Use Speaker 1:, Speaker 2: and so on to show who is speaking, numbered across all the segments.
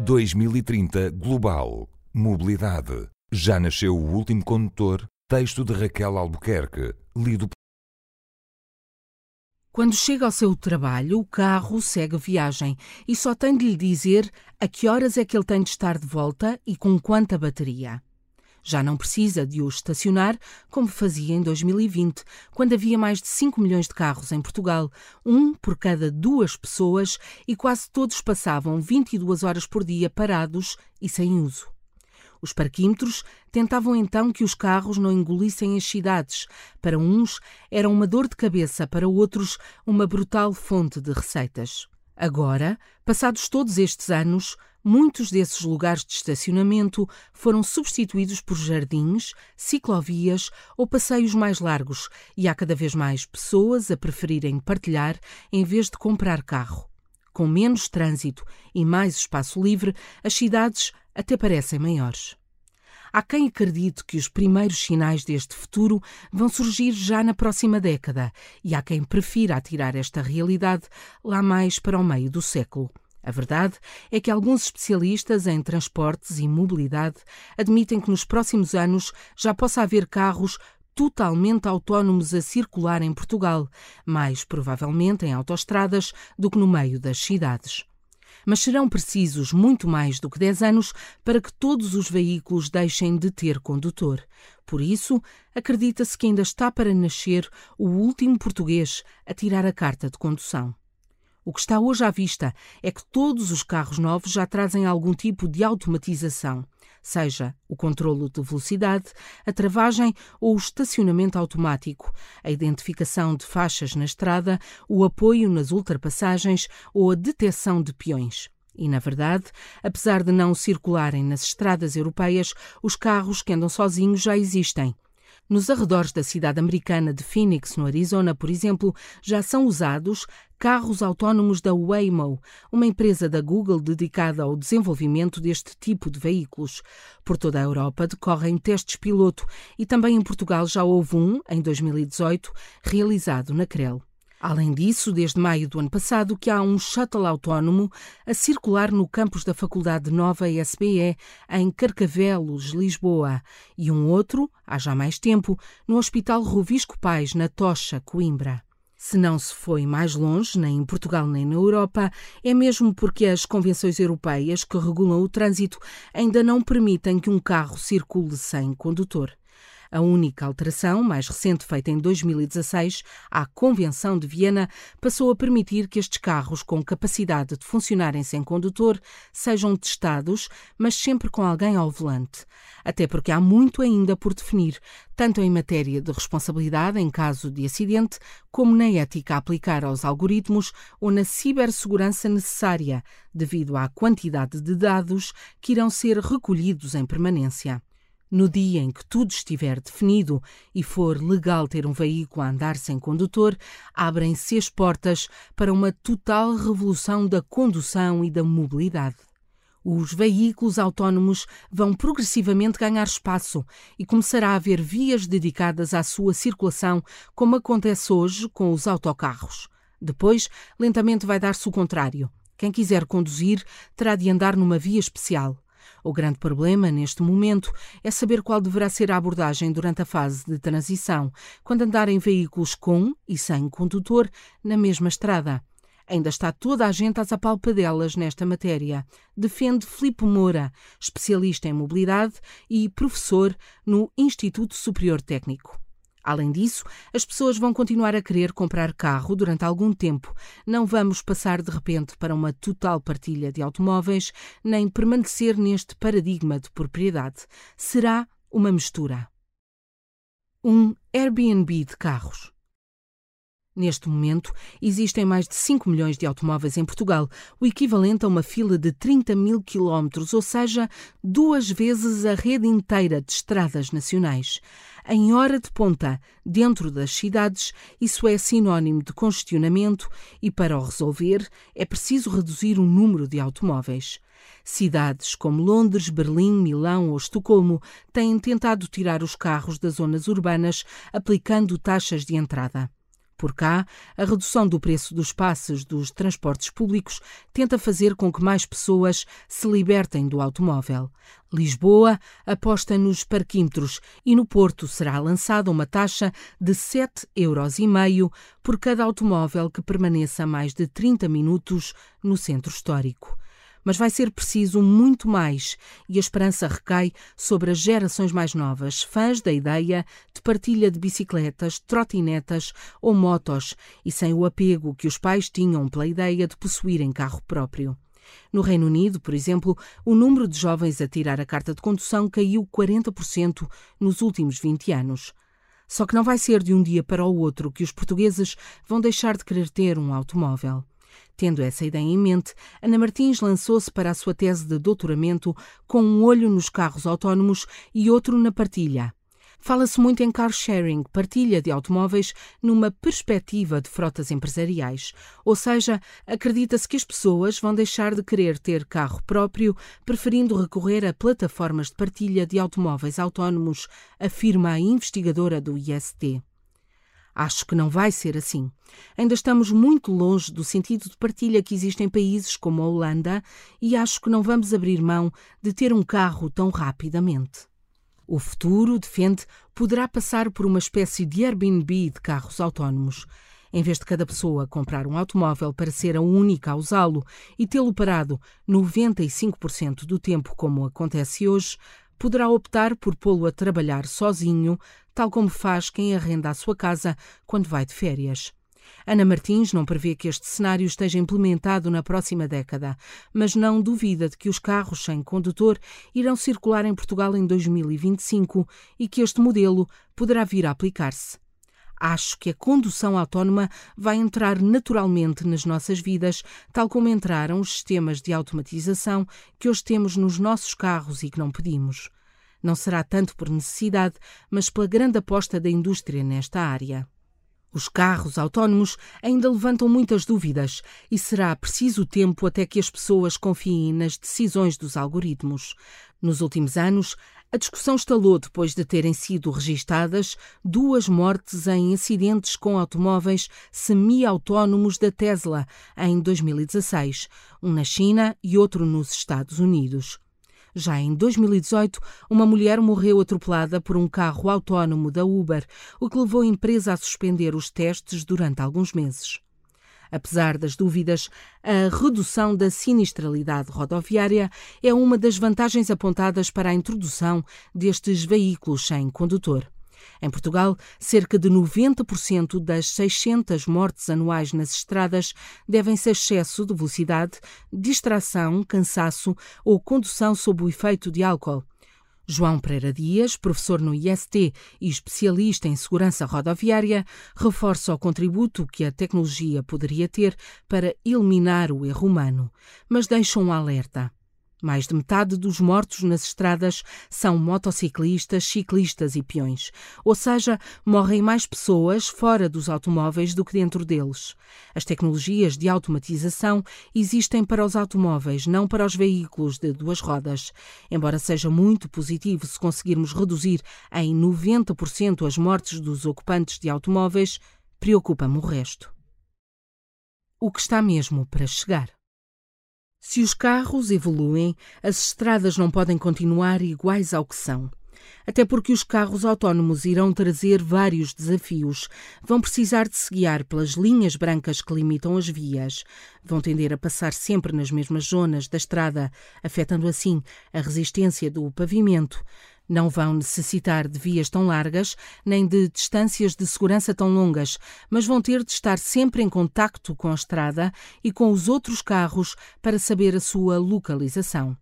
Speaker 1: 2030 Global. Mobilidade. Já nasceu o último condutor. Texto de Raquel Albuquerque. Lido
Speaker 2: Quando chega ao seu trabalho, o carro segue viagem e só tem de lhe dizer a que horas é que ele tem de estar de volta e com quanta bateria. Já não precisa de o estacionar como fazia em 2020, quando havia mais de 5 milhões de carros em Portugal, um por cada duas pessoas, e quase todos passavam 22 horas por dia parados e sem uso. Os parquímetros tentavam então que os carros não engolissem as cidades. Para uns, era uma dor de cabeça, para outros, uma brutal fonte de receitas. Agora, passados todos estes anos, muitos desses lugares de estacionamento foram substituídos por jardins, ciclovias ou passeios mais largos, e há cada vez mais pessoas a preferirem partilhar em vez de comprar carro. Com menos trânsito e mais espaço livre, as cidades até parecem maiores. Há quem acredite que os primeiros sinais deste futuro vão surgir já na próxima década, e há quem prefira atirar esta realidade lá mais para o meio do século. A verdade é que alguns especialistas em transportes e mobilidade admitem que nos próximos anos já possa haver carros totalmente autónomos a circular em Portugal, mais provavelmente em autoestradas do que no meio das cidades mas serão precisos muito mais do que 10 anos para que todos os veículos deixem de ter condutor. Por isso, acredita-se que ainda está para nascer o último português a tirar a carta de condução. O que está hoje à vista é que todos os carros novos já trazem algum tipo de automatização seja o controlo de velocidade, a travagem ou o estacionamento automático, a identificação de faixas na estrada, o apoio nas ultrapassagens ou a detecção de peões. E, na verdade, apesar de não circularem nas estradas europeias, os carros que andam sozinhos já existem. Nos arredores da cidade americana de Phoenix, no Arizona, por exemplo, já são usados carros autónomos da Waymo, uma empresa da Google dedicada ao desenvolvimento deste tipo de veículos. Por toda a Europa decorrem testes piloto e também em Portugal já houve um, em 2018, realizado na CREL. Além disso, desde maio do ano passado, que há um shuttle autónomo a circular no campus da Faculdade Nova SBE, em Carcavelos, Lisboa, e um outro, há já mais tempo, no Hospital Rovisco Pais, na Tocha, Coimbra. Se não se foi mais longe, nem em Portugal nem na Europa, é mesmo porque as convenções europeias que regulam o trânsito ainda não permitem que um carro circule sem condutor. A única alteração, mais recente, feita em 2016, à Convenção de Viena, passou a permitir que estes carros com capacidade de funcionarem sem condutor sejam testados, mas sempre com alguém ao volante. Até porque há muito ainda por definir, tanto em matéria de responsabilidade em caso de acidente, como na ética a aplicar aos algoritmos ou na cibersegurança necessária, devido à quantidade de dados que irão ser recolhidos em permanência. No dia em que tudo estiver definido e for legal ter um veículo a andar sem condutor, abrem-se as portas para uma total revolução da condução e da mobilidade. Os veículos autónomos vão progressivamente ganhar espaço e começará a haver vias dedicadas à sua circulação, como acontece hoje com os autocarros. Depois, lentamente vai dar-se o contrário. Quem quiser conduzir terá de andar numa via especial. O grande problema, neste momento, é saber qual deverá ser a abordagem durante a fase de transição, quando andar em veículos com e sem condutor na mesma estrada. Ainda está toda a gente às apalpadelas nesta matéria, defende Filipe Moura, especialista em mobilidade e professor no Instituto Superior Técnico. Além disso, as pessoas vão continuar a querer comprar carro durante algum tempo. Não vamos passar de repente para uma total partilha de automóveis, nem permanecer neste paradigma de propriedade. Será uma mistura. Um Airbnb de carros. Neste momento, existem mais de 5 milhões de automóveis em Portugal, o equivalente a uma fila de 30 mil quilómetros, ou seja, duas vezes a rede inteira de estradas nacionais. Em hora de ponta, dentro das cidades, isso é sinónimo de congestionamento e, para o resolver, é preciso reduzir o número de automóveis. Cidades como Londres, Berlim, Milão ou Estocolmo têm tentado tirar os carros das zonas urbanas aplicando taxas de entrada. Por cá, a redução do preço dos passes dos transportes públicos tenta fazer com que mais pessoas se libertem do automóvel. Lisboa aposta nos parquímetros e no Porto será lançada uma taxa de 7,5 euros por cada automóvel que permaneça mais de 30 minutos no centro histórico mas vai ser preciso muito mais e a esperança recai sobre as gerações mais novas, fãs da ideia de partilha de bicicletas, trotinetas ou motos e sem o apego que os pais tinham pela ideia de possuírem carro próprio. No Reino Unido, por exemplo, o número de jovens a tirar a carta de condução caiu 40% nos últimos 20 anos. Só que não vai ser de um dia para o outro que os portugueses vão deixar de querer ter um automóvel. Tendo essa ideia em mente, Ana Martins lançou-se para a sua tese de doutoramento com um olho nos carros autónomos e outro na partilha. Fala-se muito em car sharing, partilha de automóveis, numa perspectiva de frotas empresariais. Ou seja, acredita-se que as pessoas vão deixar de querer ter carro próprio, preferindo recorrer a plataformas de partilha de automóveis autónomos, afirma a investigadora do IST. Acho que não vai ser assim. Ainda estamos muito longe do sentido de partilha que existe em países como a Holanda e acho que não vamos abrir mão de ter um carro tão rapidamente. O futuro, defende, poderá passar por uma espécie de Airbnb de carros autónomos. Em vez de cada pessoa comprar um automóvel para ser a única a usá-lo e tê-lo parado 95% do tempo, como acontece hoje, poderá optar por pô-lo a trabalhar sozinho, tal como faz quem arrenda a sua casa quando vai de férias. Ana Martins não prevê que este cenário esteja implementado na próxima década, mas não duvida de que os carros sem condutor irão circular em Portugal em 2025 e que este modelo poderá vir a aplicar-se. Acho que a condução autónoma vai entrar naturalmente nas nossas vidas, tal como entraram os sistemas de automatização que hoje temos nos nossos carros e que não pedimos. Não será tanto por necessidade, mas pela grande aposta da indústria nesta área. Os carros autónomos ainda levantam muitas dúvidas e será preciso tempo até que as pessoas confiem nas decisões dos algoritmos. Nos últimos anos, a discussão estalou depois de terem sido registadas duas mortes em acidentes com automóveis semi-autónomos da Tesla em 2016, um na China e outro nos Estados Unidos. Já em 2018, uma mulher morreu atropelada por um carro autónomo da Uber, o que levou a empresa a suspender os testes durante alguns meses. Apesar das dúvidas, a redução da sinistralidade rodoviária é uma das vantagens apontadas para a introdução destes veículos sem condutor. Em Portugal, cerca de 90% das 600 mortes anuais nas estradas devem-se a excesso de velocidade, distração, cansaço ou condução sob o efeito de álcool. João Pereira Dias, professor no IST e especialista em segurança rodoviária, reforça o contributo que a tecnologia poderia ter para eliminar o erro humano, mas deixa um alerta. Mais de metade dos mortos nas estradas são motociclistas, ciclistas e peões. Ou seja, morrem mais pessoas fora dos automóveis do que dentro deles. As tecnologias de automatização existem para os automóveis, não para os veículos de duas rodas. Embora seja muito positivo se conseguirmos reduzir em 90% as mortes dos ocupantes de automóveis, preocupa-me o resto. O que está mesmo para chegar? Se os carros evoluem, as estradas não podem continuar iguais ao que são. Até porque os carros autónomos irão trazer vários desafios. Vão precisar de se guiar pelas linhas brancas que limitam as vias. Vão tender a passar sempre nas mesmas zonas da estrada, afetando assim a resistência do pavimento. Não vão necessitar de vias tão largas nem de distâncias de segurança tão longas, mas vão ter de estar sempre em contacto com a estrada e com os outros carros para saber a sua localização.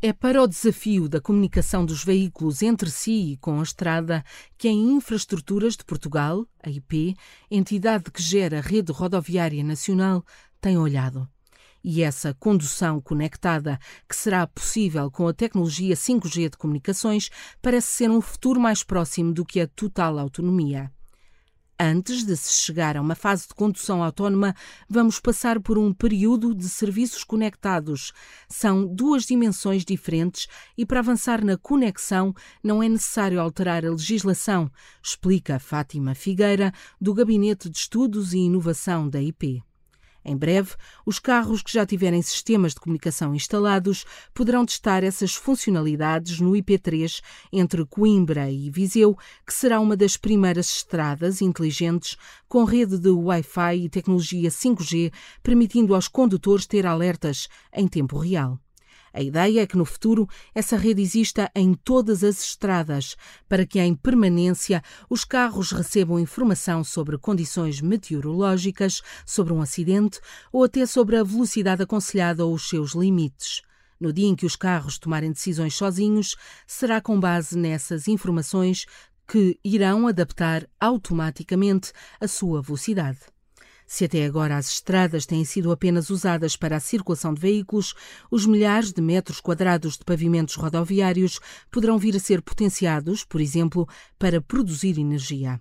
Speaker 2: É para o desafio da comunicação dos veículos entre si e com a estrada que a Infraestruturas de Portugal, a IP, entidade que gera a rede rodoviária nacional, tem olhado. E essa condução conectada, que será possível com a tecnologia 5G de comunicações, parece ser um futuro mais próximo do que a total autonomia. Antes de se chegar a uma fase de condução autónoma, vamos passar por um período de serviços conectados. São duas dimensões diferentes e, para avançar na conexão, não é necessário alterar a legislação, explica Fátima Figueira, do Gabinete de Estudos e Inovação da IP. Em breve, os carros que já tiverem sistemas de comunicação instalados poderão testar essas funcionalidades no IP3 entre Coimbra e Viseu, que será uma das primeiras estradas inteligentes com rede de Wi-Fi e tecnologia 5G, permitindo aos condutores ter alertas em tempo real. A ideia é que no futuro essa rede exista em todas as estradas, para que em permanência os carros recebam informação sobre condições meteorológicas, sobre um acidente ou até sobre a velocidade aconselhada ou os seus limites. No dia em que os carros tomarem decisões sozinhos, será com base nessas informações que irão adaptar automaticamente a sua velocidade. Se até agora as estradas têm sido apenas usadas para a circulação de veículos, os milhares de metros quadrados de pavimentos rodoviários poderão vir a ser potenciados, por exemplo, para produzir energia.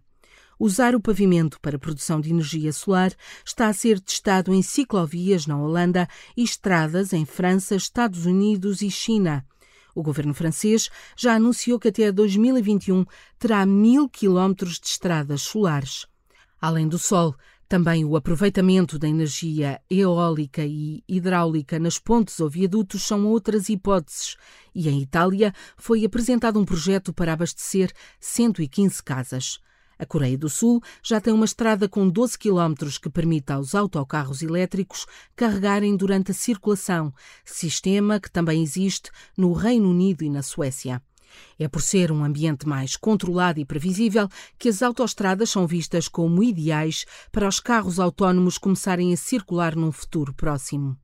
Speaker 2: Usar o pavimento para produção de energia solar está a ser testado em ciclovias na Holanda e estradas em França, Estados Unidos e China. O governo francês já anunciou que até 2021 terá mil quilómetros de estradas solares. Além do sol, também o aproveitamento da energia eólica e hidráulica nas pontes ou viadutos são outras hipóteses, e em Itália foi apresentado um projeto para abastecer 115 casas. A Coreia do Sul já tem uma estrada com 12 quilómetros que permite aos autocarros elétricos carregarem durante a circulação, sistema que também existe no Reino Unido e na Suécia. É por ser um ambiente mais controlado e previsível que as autoestradas são vistas como ideais para os carros autónomos começarem a circular num futuro próximo.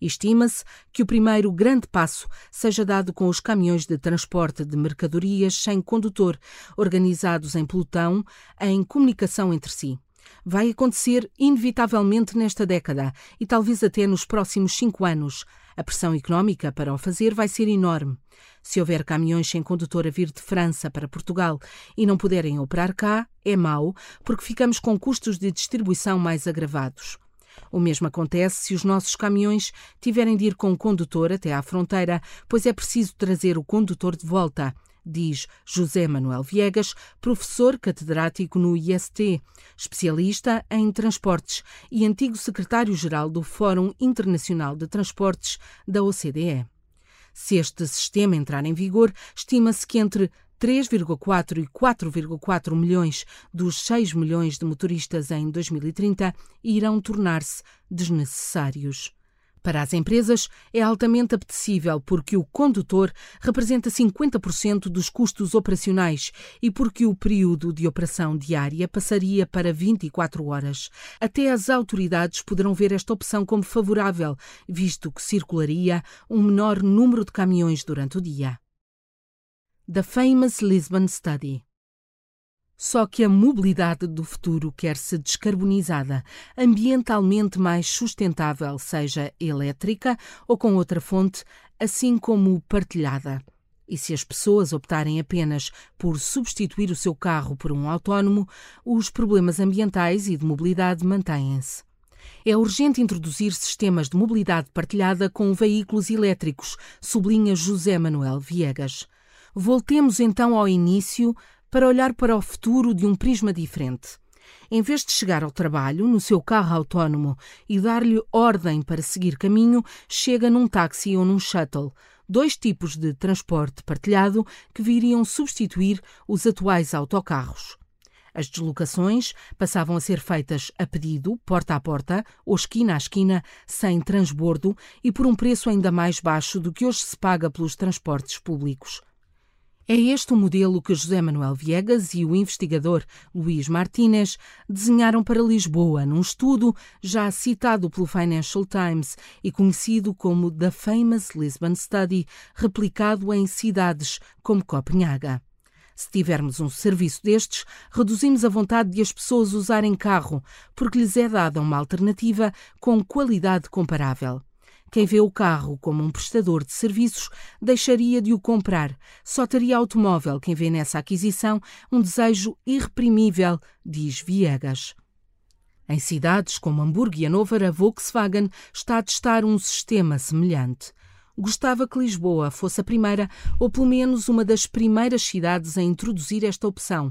Speaker 2: Estima-se que o primeiro grande passo seja dado com os caminhões de transporte de mercadorias sem condutor, organizados em pelotão, em comunicação entre si. Vai acontecer inevitavelmente nesta década e talvez até nos próximos cinco anos. A pressão económica para o fazer vai ser enorme. Se houver caminhões sem condutor a vir de França para Portugal e não puderem operar cá, é mau, porque ficamos com custos de distribuição mais agravados. O mesmo acontece se os nossos caminhões tiverem de ir com o condutor até à fronteira, pois é preciso trazer o condutor de volta diz José Manuel Viegas, professor catedrático no IST, especialista em transportes e antigo secretário-geral do Fórum Internacional de Transportes da OCDE. Se este sistema entrar em vigor, estima-se que entre 3,4 e 4,4 milhões dos 6 milhões de motoristas em 2030 irão tornar-se desnecessários. Para as empresas, é altamente apetecível porque o condutor representa 50% dos custos operacionais e porque o período de operação diária passaria para 24 horas. Até as autoridades poderão ver esta opção como favorável, visto que circularia um menor número de caminhões durante o dia. The Famous Lisbon Study só que a mobilidade do futuro quer ser descarbonizada, ambientalmente mais sustentável, seja elétrica ou com outra fonte, assim como partilhada. E se as pessoas optarem apenas por substituir o seu carro por um autónomo, os problemas ambientais e de mobilidade mantêm-se. É urgente introduzir sistemas de mobilidade partilhada com veículos elétricos, sublinha José Manuel Viegas. Voltemos então ao início para olhar para o futuro de um prisma diferente. Em vez de chegar ao trabalho no seu carro autónomo e dar-lhe ordem para seguir caminho, chega num táxi ou num shuttle, dois tipos de transporte partilhado que viriam substituir os atuais autocarros. As deslocações passavam a ser feitas a pedido, porta a porta ou esquina a esquina, sem transbordo e por um preço ainda mais baixo do que hoje se paga pelos transportes públicos. É este o modelo que José Manuel Viegas e o investigador Luís Martínez desenharam para Lisboa, num estudo já citado pelo Financial Times e conhecido como The Famous Lisbon Study, replicado em cidades como Copenhaga. Se tivermos um serviço destes, reduzimos a vontade de as pessoas usarem carro, porque lhes é dada uma alternativa com qualidade comparável. Quem vê o carro como um prestador de serviços deixaria de o comprar. Só teria automóvel quem vê nessa aquisição um desejo irreprimível, diz Viegas. Em cidades como Hamburgo e Hannover, a Volkswagen está a testar um sistema semelhante. Gostava que Lisboa fosse a primeira, ou pelo menos uma das primeiras cidades a introduzir esta opção.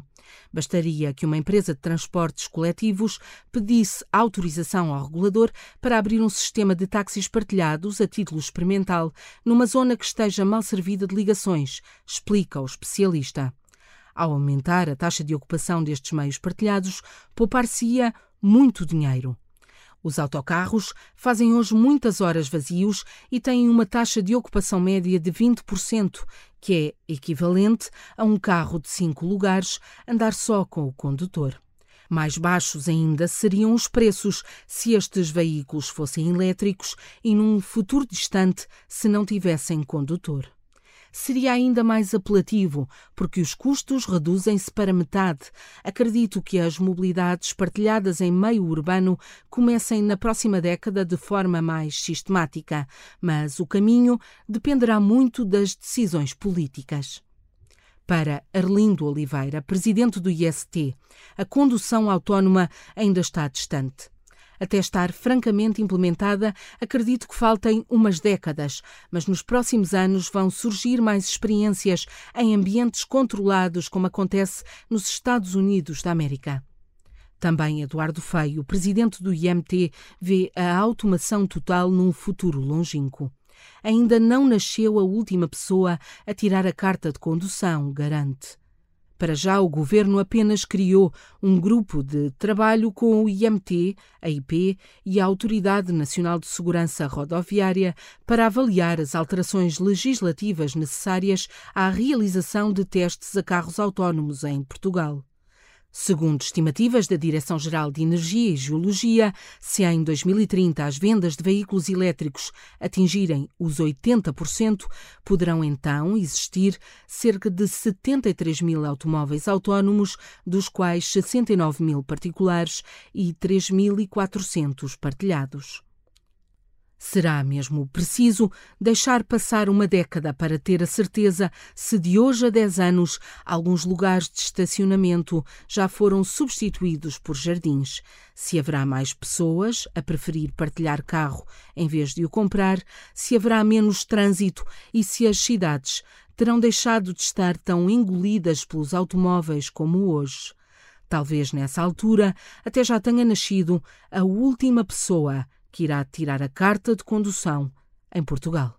Speaker 2: Bastaria que uma empresa de transportes coletivos pedisse autorização ao regulador para abrir um sistema de táxis partilhados a título experimental numa zona que esteja mal servida de ligações, explica o especialista. Ao aumentar a taxa de ocupação destes meios partilhados, poupar-se-ia muito dinheiro. Os autocarros fazem hoje muitas horas vazios e têm uma taxa de ocupação média de 20%, que é equivalente a um carro de cinco lugares andar só com o condutor. Mais baixos ainda seriam os preços se estes veículos fossem elétricos e num futuro distante se não tivessem condutor seria ainda mais apelativo, porque os custos reduzem-se para metade. Acredito que as mobilidades partilhadas em meio urbano comecem na próxima década de forma mais sistemática, mas o caminho dependerá muito das decisões políticas. Para Arlindo Oliveira, presidente do IST, a condução autónoma ainda está distante. Até estar francamente implementada, acredito que faltem umas décadas, mas nos próximos anos vão surgir mais experiências em ambientes controlados, como acontece nos Estados Unidos da América. Também Eduardo Feio, presidente do IMT, vê a automação total num futuro longínquo. Ainda não nasceu a última pessoa a tirar a carta de condução, garante. Para já, o governo apenas criou um grupo de trabalho com o IMT, a IP e a Autoridade Nacional de Segurança Rodoviária para avaliar as alterações legislativas necessárias à realização de testes a carros autónomos em Portugal. Segundo estimativas da Direção-Geral de Energia e Geologia, se em 2030 as vendas de veículos elétricos atingirem os 80%, poderão então existir cerca de 73 mil automóveis autónomos, dos quais 69 mil particulares e 3.400 partilhados. Será mesmo preciso deixar passar uma década para ter a certeza se de hoje a 10 anos alguns lugares de estacionamento já foram substituídos por jardins, se haverá mais pessoas a preferir partilhar carro em vez de o comprar, se haverá menos trânsito? E se as cidades terão deixado de estar tão engolidas pelos automóveis como hoje. Talvez nessa altura até já tenha nascido a última pessoa que irá tirar a carta de condução em Portugal.